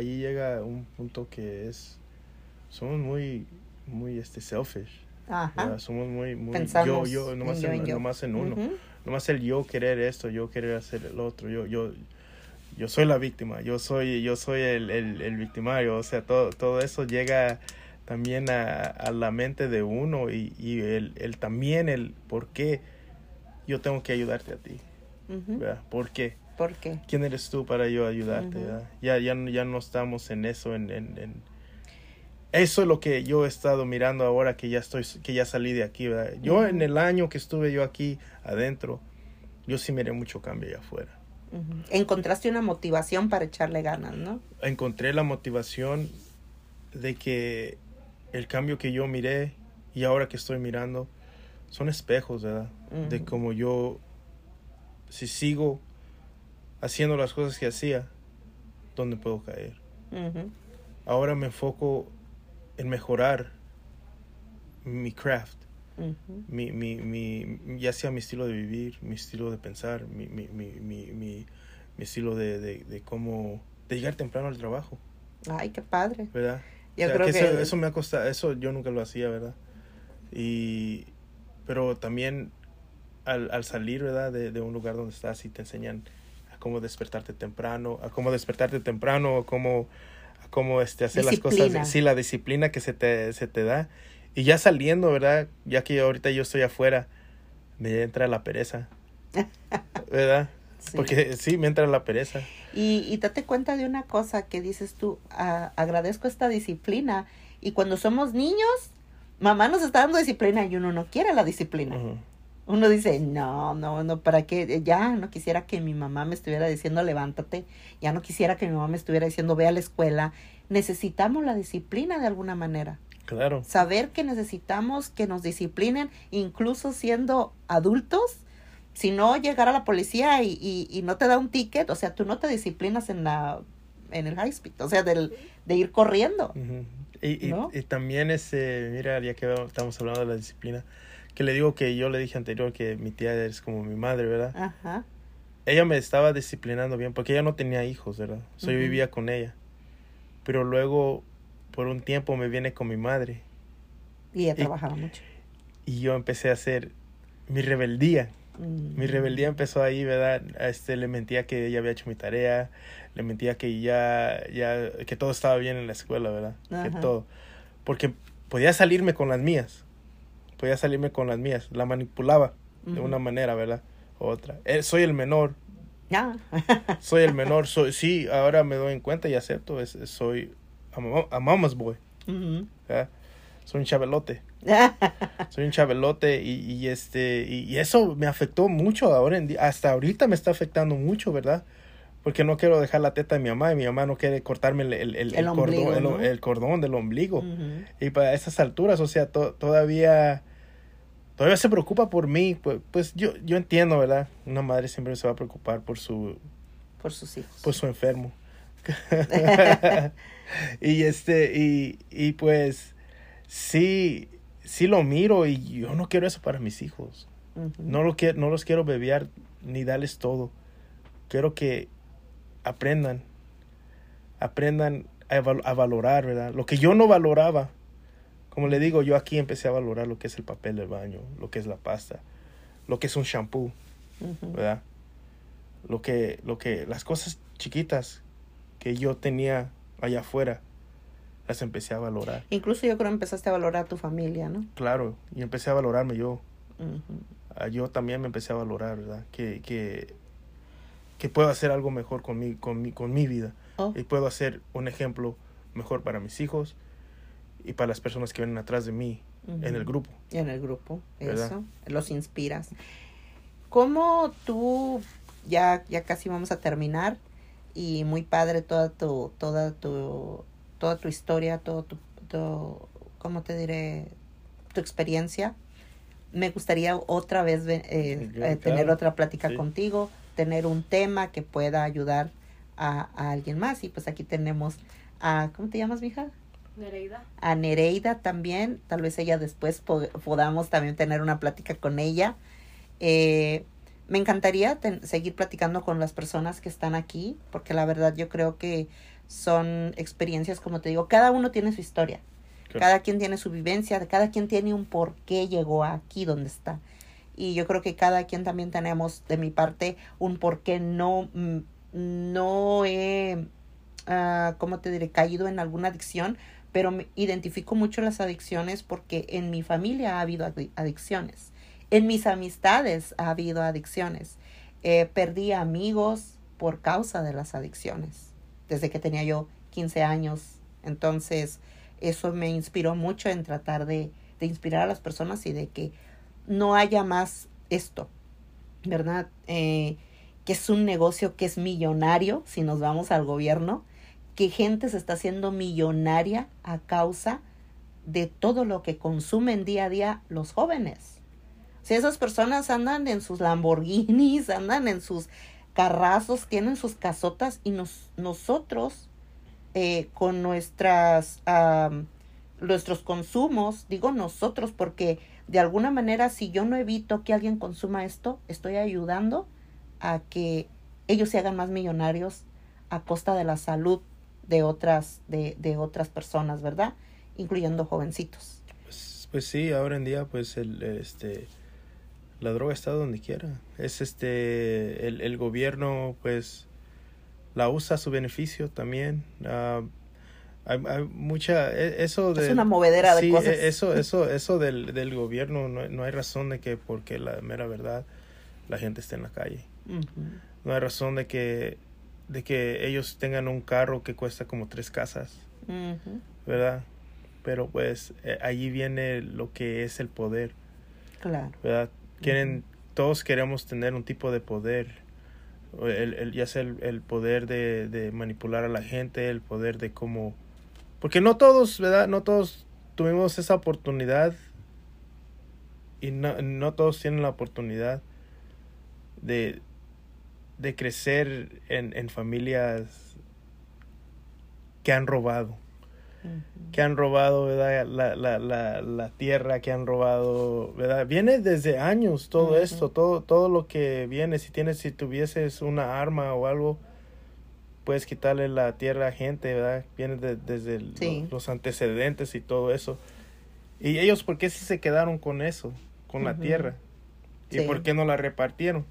llega un punto que es, somos muy, muy, este, selfish. Somos muy, muy, Pensamos yo, yo, nomás en yo, en, yo. nomás en uno. Ujú. Nomás el yo querer esto, yo querer hacer el otro, yo, yo, yo soy la víctima, yo soy, yo soy el, el, el victimario, o sea, todo, todo eso llega también a, a la mente de uno y, y el, el también el por qué yo tengo que ayudarte a ti, Ujú. ¿verdad? ¿Por qué? ¿Por qué? ¿Quién eres tú para yo ayudarte? ¿verdad? ya, ya, no- ya no estamos en eso, en, en, en- Eso es lo que yo he estado mirando ahora que ya estoy, que ya salí de aquí, ¿verdad? Yo en el año que estuve yo aquí adentro, yo sí miré mucho cambio allá afuera. Encontraste una motivación para echarle ganas, ¿no? Encontré la motivación de que el cambio que yo miré y ahora que estoy mirando son espejos, ¿verdad? De como yo, si sigo haciendo las cosas que hacía, ¿dónde puedo caer? Ahora me enfoco en mejorar mi craft, Ujú. mi, mi, mi, ya sea mi estilo de vivir, mi estilo de pensar, mi, mi, mi, mi, mi, mi estilo de, de, de cómo, de llegar temprano al trabajo, Ay, qué padre. ¿verdad? Yo O sea, creo que, eso, eso me ha costado, eso yo nunca lo hacía, ¿verdad? Y, pero también al, al salir, ¿verdad? De, de un lugar donde estás y te enseñan a cómo despertarte temprano, a cómo despertarte temprano, a cómo, cómo este, hacer las cosas, sí, la disciplina que se te, se te da. Y ya saliendo, ¿verdad? Ya que ahorita yo estoy afuera, me entra la pereza, ¿verdad? Sí. Porque sí, me entra la pereza. Y, y date cuenta de una cosa que dices tú, "Ah, agradezco esta disciplina. Y cuando somos niños, mamá nos está dando disciplina y uno no quiere la disciplina. Ujú. Uno dice, no, no, no, ¿para qué? Ya no quisiera que mi mamá me estuviera diciendo levántate, ya no quisiera que mi mamá me estuviera diciendo ve a la escuela. Necesitamos la disciplina de alguna manera. Claro. Saber que necesitamos que nos disciplinen, incluso siendo adultos. Si no, llegar a la policía y, y, y no te da un ticket, o sea, tú no te disciplinas en la en el high speed, o sea, del, de ir corriendo. Y, y- ¿No? y también ese, mira, ya que estamos hablando de la disciplina, que le digo que yo le dije anterior que mi tía es como mi madre, ¿verdad? Ajá. Ella me estaba disciplinando bien porque ella no tenía hijos, ¿verdad? So, yo vivía con ella. Pero luego, por un tiempo, me viene con mi madre Y ella Y- trabajaba mucho. y yo empecé a hacer mi rebeldía. Mm. Mi rebeldía empezó ahí, ¿verdad? A Este, le mentía que ella había hecho mi tarea, le mentía que ya, ya, que todo estaba bien en la escuela, ¿verdad? Que todo. Porque podía salirme con las mías, podía salirme con las mías, la manipulaba de una manera, ¿verdad? U otra. Eh, soy el menor, Ah, Soy el menor, soy, sí, ahora me doy en cuenta y acepto, es, es- soy a, mama- a mama's boy. Soy un chabelote. soy un chabelote y, y este y, y eso me afectó mucho ahora en hasta ahorita me está afectando mucho verdad porque no quiero dejar la teta de mi mamá y mi mamá no quiere cortarme el, el, el- El el ombligo, cordón, cordón del ombligo. Y para esas alturas o sea to- todavía todavía se preocupa por mí pues, pues yo yo entiendo verdad una madre siempre se va a preocupar por su Por sus hijos. por su enfermo. Y este y, y pues sí sí lo miro y yo no quiero eso para mis hijos. No lo quiero no los quiero bebear ni darles todo. Quiero que aprendan aprendan a, val- a valorar verdad lo que yo no valoraba como le digo yo aquí empecé a valorar lo que es el papel del baño lo que es la pasta lo que es un shampoo. ¿verdad? Lo que, lo que, las cosas chiquitas que yo tenía allá afuera, las empecé a valorar. Incluso yo creo que empezaste a valorar a tu familia, ¿no? Claro, y empecé a valorarme yo. Ah, Yo también me empecé a valorar, ¿verdad? Que, que, que puedo hacer algo mejor con mi, con mi, con mi vida. Oh, Y puedo hacer un ejemplo mejor para mis hijos y para las personas que vienen atrás de mí en el grupo. En el grupo, ¿Verdad? eso, los inspiras. ¿Cómo tú, ya, ya casi vamos a terminar, y muy padre toda tu, toda tu, toda tu historia, todo tu, tu- ¿cómo te diré? Tu experiencia. Me gustaría otra vez ve- eh, eh, tener otra plática Sí. contigo, tener un tema que pueda ayudar a, a alguien más. Y pues aquí tenemos a, ¿cómo te llamas, mija? Nereida. a Nereida también, tal vez ella después po- podamos también tener una plática con ella. Eh, me encantaría seguir platicando con las personas que están aquí, porque la verdad yo creo que son experiencias, como te digo, cada uno tiene su historia, Claro. cada quien tiene su vivencia, cada quien tiene un por qué llegó aquí donde está. Y yo creo que cada quien también tenemos, de mi parte, un por qué no, mm, no he, ah, ¿cómo te diré?, caído en alguna adicción, pero me identifico mucho las adicciones porque en mi familia ha habido adi- adicciones, en mis amistades ha habido adicciones. Eh, perdí amigos por causa de las adicciones, desde que tenía yo 15 años. Entonces, eso me inspiró mucho en tratar de, de inspirar a las personas y de que no haya más esto, ¿verdad? Eh, que es un negocio que es millonario, si nos vamos al gobierno, que gente se está haciendo millonaria a causa de todo lo que consumen día a día los jóvenes. Si esas personas andan en sus Lamborghinis, andan en sus carrazos, tienen sus casotas y nos, nosotros eh, con nuestras nuestros consumos, digo nosotros porque de alguna manera si yo no evito que alguien consuma esto, estoy ayudando a que ellos se hagan más millonarios a costa de la salud de otras de, de otras personas, ¿verdad? Incluyendo jovencitos. Pues, pues sí, ahora en día, pues el, este, la droga está donde quiera. Es este, el, el gobierno, pues, la usa a su beneficio también. Ah, hay, hay mucha, e- eso de... es una movedera de sí, cosas. e- eso, eso, eso del, del gobierno, no, no hay razón de que, porque la mera verdad, la gente esté en la calle. No hay razón de que, de que ellos tengan un carro que cuesta como tres casas. ¿verdad? Pero pues eh, allí viene lo que es el poder, Claro. ¿verdad? Quieren, todos queremos tener un tipo de poder, el, el- ya sea el, el poder de, de manipular a la gente, el poder de cómo... Porque no todos, ¿verdad? No todos tuvimos esa oportunidad y no, no todos tienen la oportunidad de, de crecer en, en familias que han robado que han robado ¿verdad? La, la, la, la tierra, que han robado, ¿verdad? Viene desde años todo esto, todo, todo lo que viene, si tienes, si tuvieses una arma o algo, puedes quitarle la tierra a gente, ¿verdad? Viene de- desde el- Sí. los, los antecedentes y todo eso. Y ellos, ¿por qué sí se quedaron con eso, con la tierra? ¿Y Sí. por qué no la repartieron?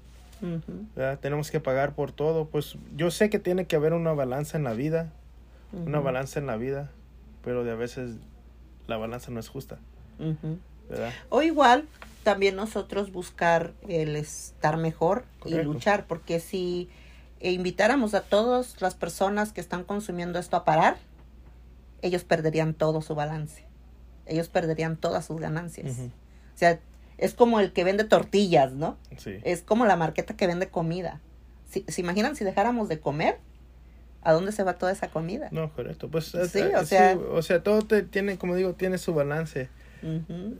¿verdad? Tenemos que pagar por todo. Pues yo sé que tiene que haber una balanza en la vida, una balanza en la vida, pero de a veces la balanza no es justa. O igual, también nosotros buscar el estar mejor y luchar, porque si e invitáramos a todas las personas que están consumiendo esto a parar, ellos perderían todo su balance. Ellos perderían todas sus ganancias. O sea, es como el que vende tortillas, ¿no? Sí. Es como la marqueta que vende comida. Si, ¿Se imaginan si dejáramos de comer? ¿A dónde se va toda esa comida? No, correcto. Pues, Sí, eh, o sea- o sea, todo te, tiene, como digo, tiene su balance,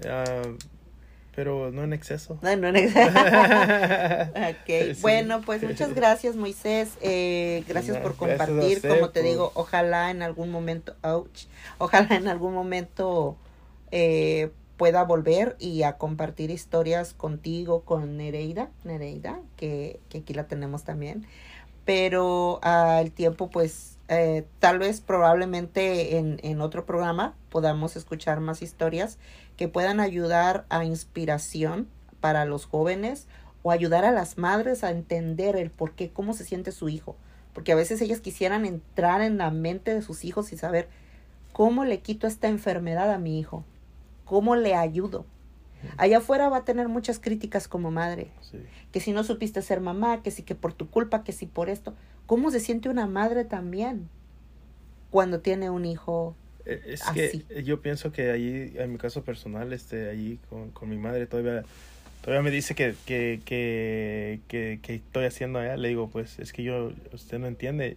ah, pero no en exceso. No, no, no. Ok, Sí. bueno, pues muchas gracias Moisés, eh, gracias No, por compartir, como te por- digo, ojalá en algún momento, ouch, ojalá en algún momento eh, pueda volver y a compartir historias contigo, con Nereida, Nereida, que, que aquí la tenemos también, pero al tiempo pues eh, tal vez probablemente en, en otro programa podamos escuchar más historias que puedan ayudar a inspiración para los jóvenes o ayudar a las madres a entender el por qué, cómo se siente su hijo. Porque a veces ellas quisieran entrar en la mente de sus hijos y saber cómo le quito esta enfermedad a mi hijo, cómo le ayudo. Allá afuera va a tener muchas críticas como madre, Sí. que si no supiste ser mamá, que si que por tu culpa, que si por esto. ¿Cómo se siente una madre también cuando tiene un hijo? Eh, Es Así. que yo pienso que allí, en mi caso personal, este, allí con, con mi madre todavía, todavía me dice que, que, que, que, que estoy haciendo allá. Le digo, pues es que yo, usted no entiende.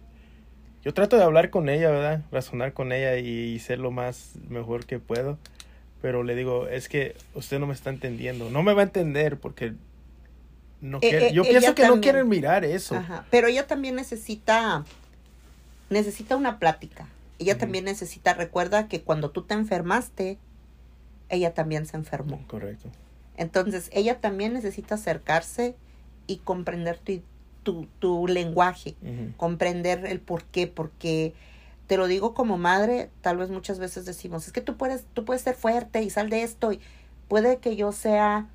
Yo trato de hablar con ella, ¿verdad? Razonar con ella y, y ser lo más mejor que puedo. Pero le digo, es que usted no me está entendiendo. No me va a entender porque no Eh, quiere- eh, yo pienso que no quieren mirar eso. Ajá, Pero ella también necesita, necesita una plática. Ella también necesita, recuerda que cuando tú te enfermaste, ella también se enfermó. Correcto. Entonces, ella también necesita acercarse y comprender tu, tu, tu lenguaje, comprender el por qué, porque te lo digo como madre, tal vez muchas veces decimos, es que tú puedes, tú puedes ser fuerte y sal de esto, y puede que yo sea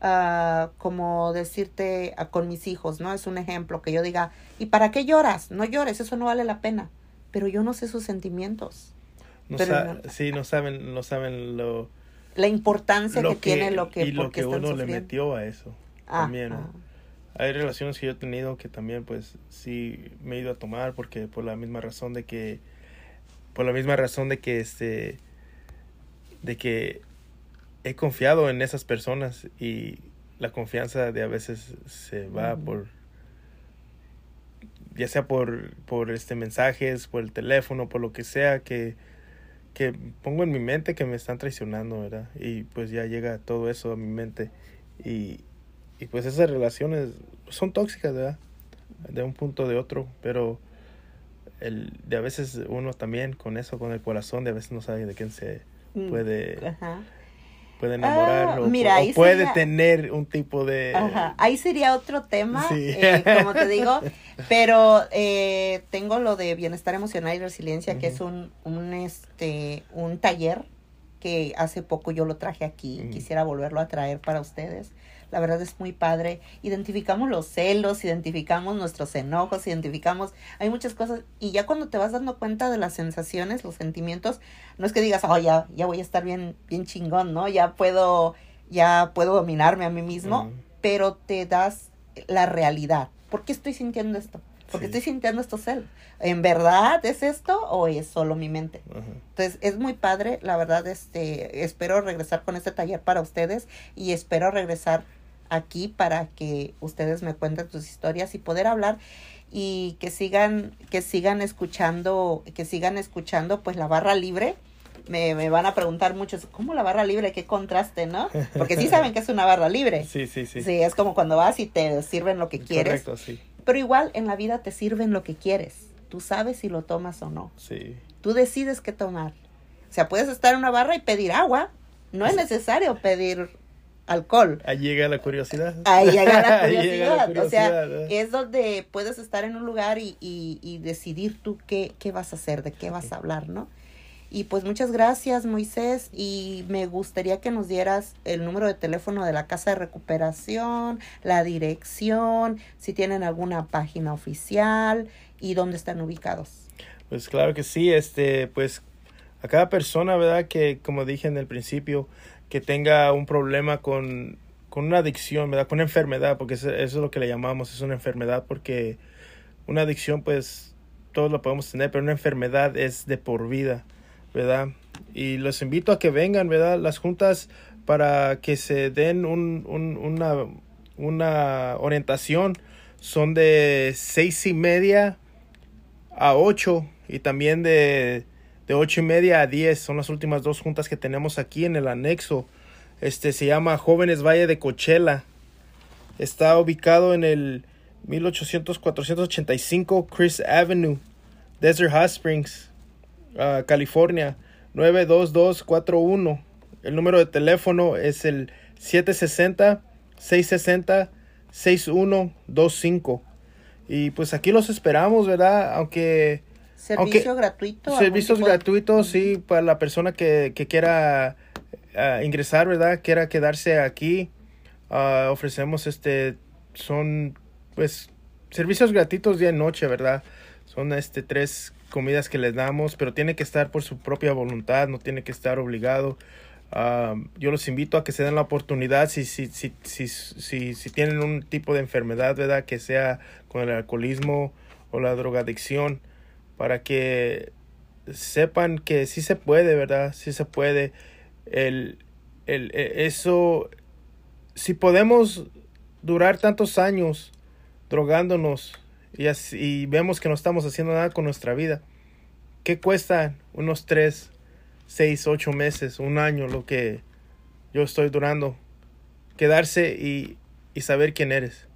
ah, como decirte ah, con mis hijos, ¿no? Es un ejemplo que yo diga, ¿y para qué lloras? No llores, eso no vale la pena. Pero yo no sé sus sentimientos, No Pero no- sí, no saben, no saben lo, la importancia que, tiene lo que, y lo que uno le metió a eso. Ah, también, ah. Hay relaciones que yo he tenido que también, pues, sí me he ido a tomar porque por la misma razón de que, por la misma razón de que, este, de que he confiado en esas personas y la confianza de a veces se va por, ya sea por, por este mensajes, por el teléfono, por lo que sea que, que pongo en mi mente que me están traicionando, ¿verdad? Y pues ya llega todo eso a mi mente y, y pues esas relaciones son tóxicas, ¿verdad? De un punto de otro, pero el, de a veces uno también con eso, con el corazón, de a veces no sabe de quién se Mm, puede, Ajá. puede enamorar Ah, o, mira, o puede sería- tener un tipo de... Ajá, ahí sería otro tema, Sí. eh, como te digo, pero eh, tengo lo de bienestar emocional y resiliencia, que es un, un, este, un taller que hace poco yo lo traje aquí, Ujú. quisiera volverlo a traer para ustedes. La verdad es muy padre. Identificamos los celos, identificamos nuestros enojos, identificamos, hay muchas cosas. Y ya cuando te vas dando cuenta de las sensaciones, los sentimientos, no es que digas, oh, ya, ya voy a estar bien, bien chingón, ¿no? Ya puedo, ya puedo dominarme a mí mismo pero te das la realidad. ¿Por qué estoy sintiendo esto? ¿Por qué Sí. estoy sintiendo estos celos? ¿En verdad es esto o es solo mi mente? Ajá. Entonces, es muy padre, la verdad, este, espero regresar con este taller para ustedes y espero regresar aquí para que ustedes me cuenten sus historias y poder hablar y que sigan, que sigan escuchando, que sigan escuchando pues la barra libre. Me, me van a preguntar muchos, ¿cómo la barra libre? ¿Qué contraste, no? Porque sí saben que es una barra libre. Sí, sí, sí. Sí, es como cuando vas y te sirven lo que quieres. Correcto, sí. Pero igual en la vida te sirven lo que quieres. Tú sabes si lo tomas o no. Sí. Tú decides qué tomar. O sea, puedes estar en una barra y pedir agua. No es necesario pedir alcohol. Ahí llega la curiosidad. Ahí llega la llega curiosidad. o sea, ¿eh? es donde puedes estar en un lugar y, y, y decidir tú qué, qué vas a hacer, de qué vas a hablar, ¿no? Y pues muchas gracias, Moisés. Y me gustaría que nos dieras el número de teléfono de la casa de recuperación, la dirección, si tienen alguna página oficial y dónde están ubicados. Pues claro que sí, este, pues a cada persona, ¿verdad? Que como dije en el principio, que tenga un problema con, con una adicción, ¿verdad? Con una enfermedad, porque eso, es lo que le llamamos, es una enfermedad porque una adicción, pues todos lo podemos tener, pero una enfermedad es de por vida, ¿verdad? Y los invito a que vengan, ¿verdad? Las juntas para que se den un, un- una, una orientación son de seis y media a 8 y también de, de ocho y media a 10. Son las últimas dos juntas que tenemos aquí en el anexo. Este se llama Jóvenes Valle de Coachella. Está ubicado en el 1800-485 Chris Avenue, Desert Hot Springs, ah, California, 92241. El número de teléfono es el 760-660-6125. Y pues aquí los esperamos, ¿verdad? Aunque Servicio Aunque- gratuito. servicios de- gratuitos, sí, para la persona que, que quiera ah, ingresar, ¿verdad? Quiera quedarse aquí. ah, ofrecemos este, son pues servicios gratuitos día y noche, ¿verdad? Son este tres comidas que les damos, pero tiene que estar por su propia voluntad, no tiene que estar obligado. Ah, yo los invito a que se den la oportunidad si, si, si, si, si, si tienen un tipo de enfermedad, ¿verdad? Que sea con el alcoholismo o la drogadicción, para que sepan que sí se puede, ¿verdad? Sí se puede. El, el, e- eso, si podemos durar tantos años drogándonos y, así- vemos que no estamos haciendo nada con nuestra vida, ¿qué cuesta unos tres, seis, ocho meses, un año, lo que yo estoy durando? Quedarse y, y saber quién eres.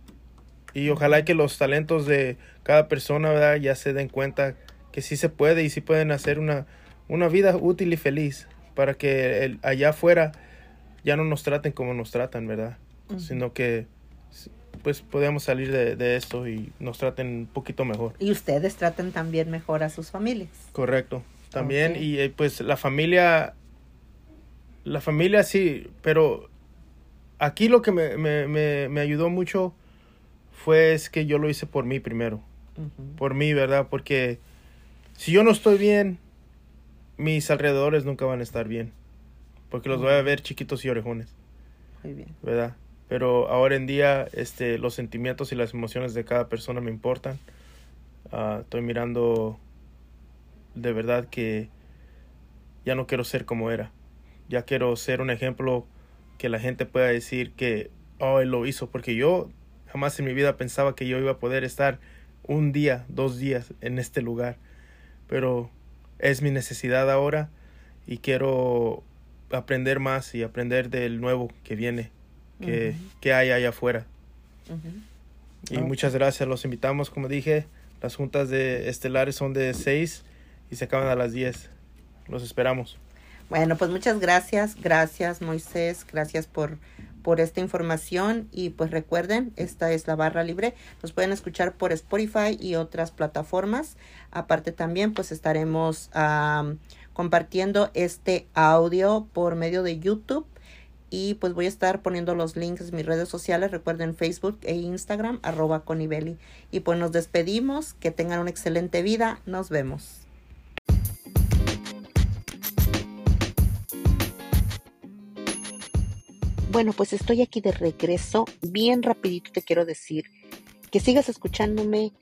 Y ojalá que los talentos de cada persona ¿verdad? ya se den cuenta que sí se puede y sí pueden hacer una, una vida útil y feliz para que el- allá afuera ya no nos traten como nos tratan, ¿verdad? Sino que pues podemos salir de, de esto y nos traten un poquito mejor. Y ustedes traten también mejor a sus familias. Correcto. También, y eh, pues la familia, la familia sí, pero aquí lo que me, me, me, me ayudó mucho fue es que yo lo hice por mí primero, por mí, ¿verdad? Porque si yo no estoy bien, mis alrededores nunca van a estar bien, porque los voy a ver chiquitos y orejones. Muy bien. ¿verdad? Pero ahora en día este, los sentimientos y las emociones de cada persona me importan. Ah, estoy mirando de verdad que ya no quiero ser como era. Ya quiero ser un ejemplo que la gente pueda decir que, oh, él lo hizo, porque yo jamás en mi vida pensaba que yo iba a poder estar un día, dos días en este lugar. Pero es mi necesidad ahora y quiero aprender más y aprender del nuevo que viene, que, que hay allá afuera. Y muchas gracias, los invitamos, como dije, las juntas de estelares son de 6 y se acaban a las 10. Los esperamos. Bueno, pues muchas gracias, gracias Moisés, gracias por, por esta información y pues recuerden, esta es la barra libre, nos pueden escuchar por Spotify y otras plataformas. Aparte también pues estaremos am, compartiendo este audio por medio de YouTube y pues voy a estar poniendo los links en mis redes sociales, recuerden Facebook e Instagram, arroba conibeli. Y pues nos despedimos, que tengan una excelente vida, nos vemos. Bueno, pues estoy aquí de regreso. Bien rapidito te quiero decir que sigas escuchándome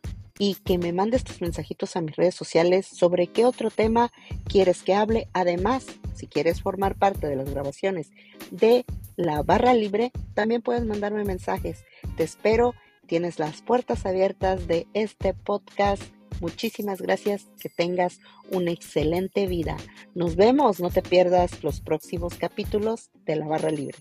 y que me mandes tus mensajitos a mis redes sociales sobre qué otro tema quieres que hable. Además, si quieres formar parte de las grabaciones de la barra libre, también puedes mandarme mensajes. Te espero. Tienes las puertas abiertas de este podcast. Muchísimas gracias. Que tengas una excelente vida. Nos vemos. No te pierdas los próximos capítulos de la barra libre.